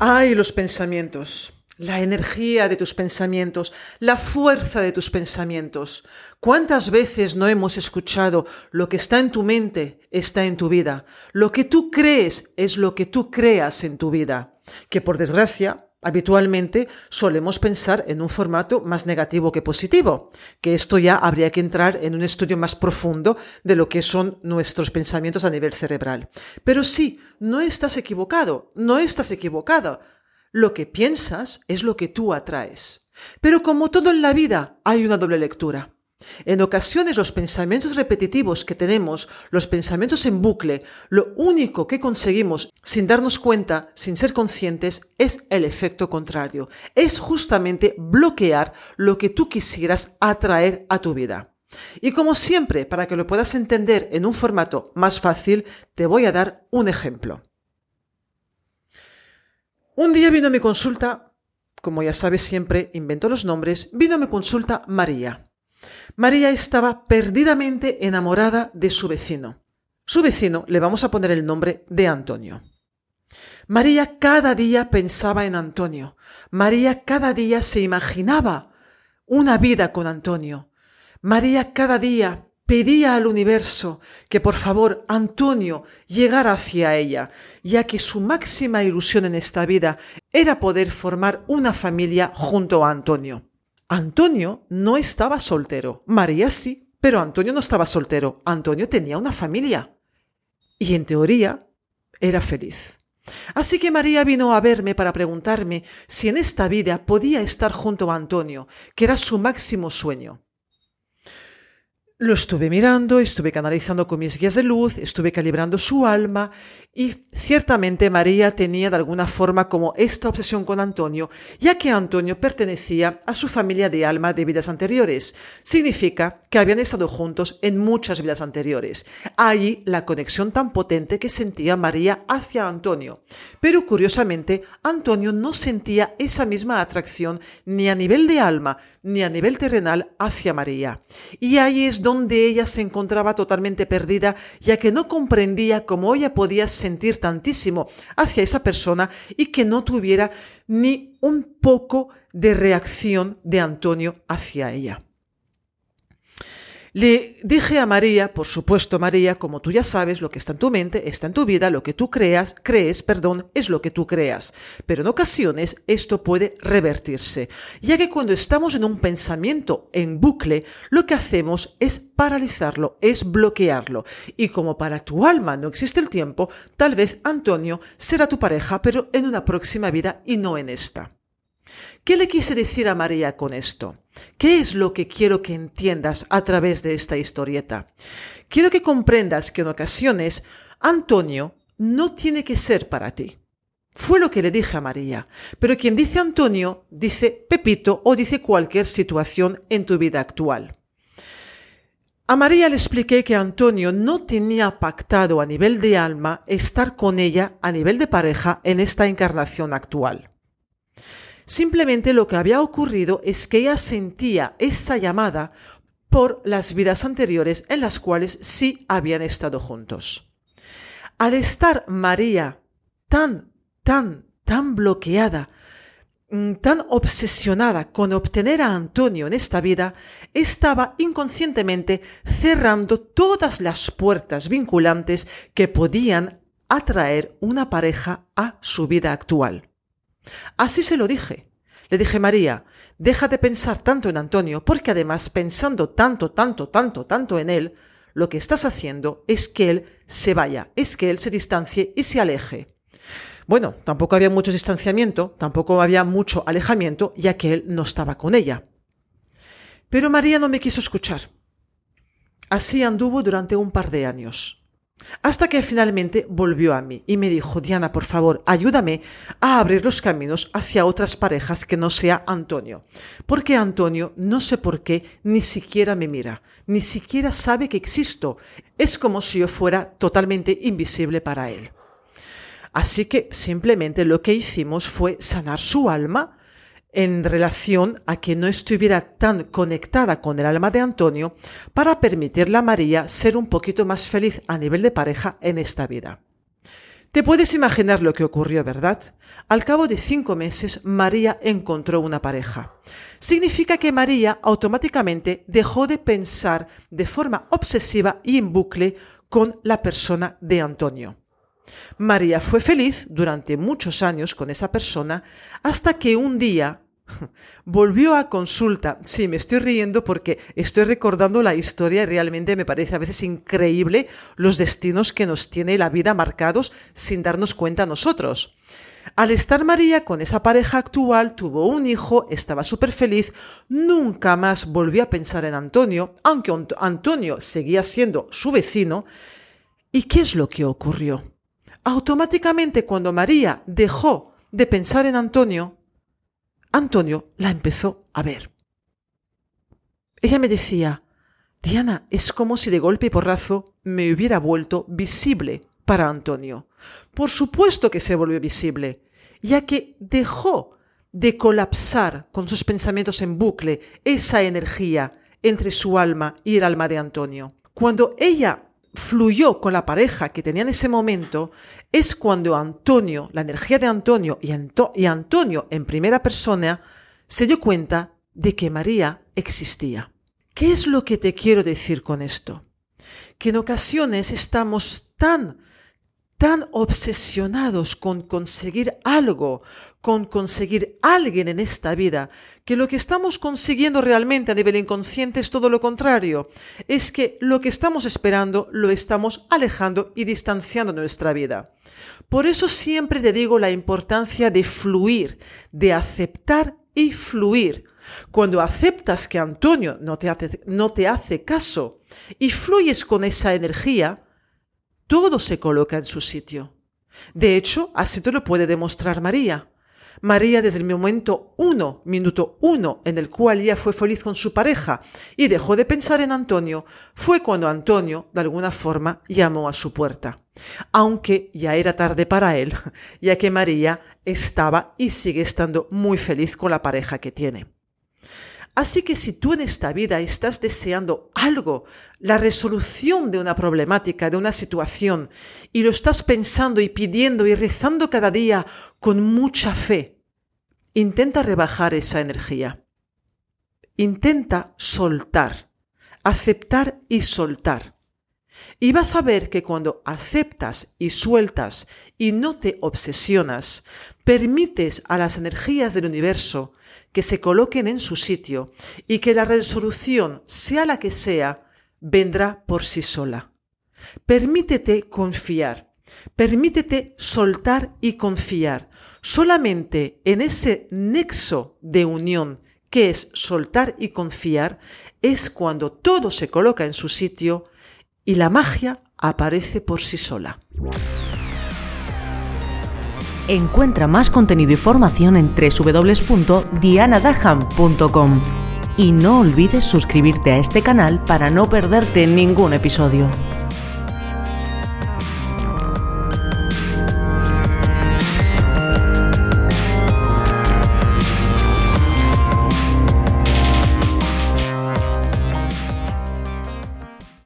Ay, los pensamientos, la energía de tus pensamientos, la fuerza de tus pensamientos. ¿Cuántas veces no hemos escuchado lo que está en tu mente está en tu vida? Lo que tú crees es lo que tú creas en tu vida. Que por desgracia, Habitualmente solemos pensar en un formato más negativo que positivo, que esto ya habría que entrar en un estudio más profundo de lo que son nuestros pensamientos a nivel cerebral. Pero sí, no estás equivocado, no estás equivocada. Lo que piensas es lo que tú atraes. Pero como todo en la vida, hay una doble lectura. En ocasiones los pensamientos repetitivos que tenemos, los pensamientos en bucle, lo único que conseguimos sin darnos cuenta, sin ser conscientes, es el efecto contrario. Es justamente bloquear lo que tú quisieras atraer a tu vida. Y como siempre, para que lo puedas entender en un formato más fácil, te voy a dar un ejemplo. Un día vino a mi consulta, como ya sabes siempre, invento los nombres, vino a mi consulta María. María estaba perdidamente enamorada de su vecino. Su vecino le vamos a poner el nombre de Antonio. María cada día pensaba en Antonio. María cada día se imaginaba una vida con Antonio. María cada día pedía al universo que por favor Antonio llegara hacia ella, ya que su máxima ilusión en esta vida era poder formar una familia junto a Antonio. Antonio no estaba soltero, María sí, pero Antonio no estaba soltero, Antonio tenía una familia y en teoría era feliz. Así que María vino a verme para preguntarme si en esta vida podía estar junto a Antonio, que era su máximo sueño. Lo estuve mirando, estuve canalizando con mis guías de luz, estuve calibrando su alma y ciertamente María tenía de alguna forma como esta obsesión con Antonio, ya que Antonio pertenecía a su familia de alma de vidas anteriores. Significa que habían estado juntos en muchas vidas anteriores. Allí la conexión tan potente que sentía María hacia Antonio. Pero curiosamente, Antonio no sentía esa misma atracción ni a nivel de alma ni a nivel terrenal hacia María. Y ahí es donde ella se encontraba totalmente perdida, ya que no comprendía cómo ella podía sentir tantísimo hacia esa persona y que no tuviera ni un poco de reacción de Antonio hacia ella. Le dije a María, por supuesto María, como tú ya sabes, lo que está en tu mente está en tu vida, lo que tú creas, crees, perdón, es lo que tú creas. Pero en ocasiones esto puede revertirse, ya que cuando estamos en un pensamiento en bucle, lo que hacemos es paralizarlo, es bloquearlo. Y como para tu alma no existe el tiempo, tal vez Antonio será tu pareja, pero en una próxima vida y no en esta. ¿Qué le quise decir a María con esto? ¿Qué es lo que quiero que entiendas a través de esta historieta? Quiero que comprendas que en ocasiones Antonio no tiene que ser para ti. Fue lo que le dije a María. Pero quien dice Antonio, dice Pepito o dice cualquier situación en tu vida actual. A María le expliqué que Antonio no tenía pactado a nivel de alma estar con ella a nivel de pareja en esta encarnación actual. Simplemente lo que había ocurrido es que ella sentía esa llamada por las vidas anteriores en las cuales sí habían estado juntos. Al estar María tan, tan, tan bloqueada, mm, tan obsesionada con obtener a Antonio en esta vida, estaba inconscientemente cerrando todas las puertas vinculantes que podían atraer una pareja a su vida actual. Así se lo dije. Le dije, María, deja de pensar tanto en Antonio, porque además pensando tanto, tanto, tanto, tanto en él, lo que estás haciendo es que él se vaya, es que él se distancie y se aleje. Bueno, tampoco había mucho distanciamiento, tampoco había mucho alejamiento, ya que él no estaba con ella. Pero María no me quiso escuchar. Así anduvo durante un par de años. Hasta que finalmente volvió a mí y me dijo, Diana, por favor, ayúdame a abrir los caminos hacia otras parejas que no sea Antonio. Porque Antonio, no sé por qué, ni siquiera me mira, ni siquiera sabe que existo. Es como si yo fuera totalmente invisible para él. Así que simplemente lo que hicimos fue sanar su alma en relación a que no estuviera tan conectada con el alma de Antonio para permitirle a María ser un poquito más feliz a nivel de pareja en esta vida. Te puedes imaginar lo que ocurrió, ¿verdad? Al cabo de cinco meses, María encontró una pareja. Significa que María automáticamente dejó de pensar de forma obsesiva y en bucle con la persona de Antonio. María fue feliz durante muchos años con esa persona hasta que un día volvió a consulta. Sí, me estoy riendo porque estoy recordando la historia y realmente me parece a veces increíble los destinos que nos tiene la vida marcados sin darnos cuenta nosotros. Al estar María con esa pareja actual, tuvo un hijo, estaba súper feliz, nunca más volvió a pensar en Antonio, aunque Antonio seguía siendo su vecino. ¿Y qué es lo que ocurrió? Automáticamente cuando María dejó de pensar en Antonio, Antonio la empezó a ver. Ella me decía, Diana, es como si de golpe y porrazo me hubiera vuelto visible para Antonio. Por supuesto que se volvió visible, ya que dejó de colapsar con sus pensamientos en bucle esa energía entre su alma y el alma de Antonio. Cuando ella fluyó con la pareja que tenía en ese momento es cuando Antonio, la energía de Antonio y, y Antonio en primera persona, se dio cuenta de que María existía. ¿Qué es lo que te quiero decir con esto? Que en ocasiones estamos tan tan obsesionados con conseguir algo, con conseguir alguien en esta vida, que lo que estamos consiguiendo realmente a nivel inconsciente es todo lo contrario. Es que lo que estamos esperando lo estamos alejando y distanciando de nuestra vida. Por eso siempre te digo la importancia de fluir, de aceptar y fluir. Cuando aceptas que Antonio no te no te hace caso y fluyes con esa energía, todo se coloca en su sitio. De hecho, así te lo puede demostrar María. María desde el momento uno, minuto uno, en el cual ella fue feliz con su pareja y dejó de pensar en Antonio, fue cuando Antonio, de alguna forma, llamó a su puerta. Aunque ya era tarde para él, ya que María estaba y sigue estando muy feliz con la pareja que tiene. Así que si tú en esta vida estás deseando algo, la resolución de una problemática, de una situación, y lo estás pensando y pidiendo y rezando cada día con mucha fe, intenta rebajar esa energía. Intenta soltar, aceptar y soltar. Y vas a ver que cuando aceptas y sueltas y no te obsesionas, permites a las energías del universo que se coloquen en su sitio y que la resolución, sea la que sea, vendrá por sí sola. Permítete confiar, permítete soltar y confiar. Solamente en ese nexo de unión que es soltar y confiar es cuando todo se coloca en su sitio y la magia aparece por sí sola. Encuentra más contenido y formación en www.dianadaham.com y no olvides suscribirte a este canal para no perderte ningún episodio.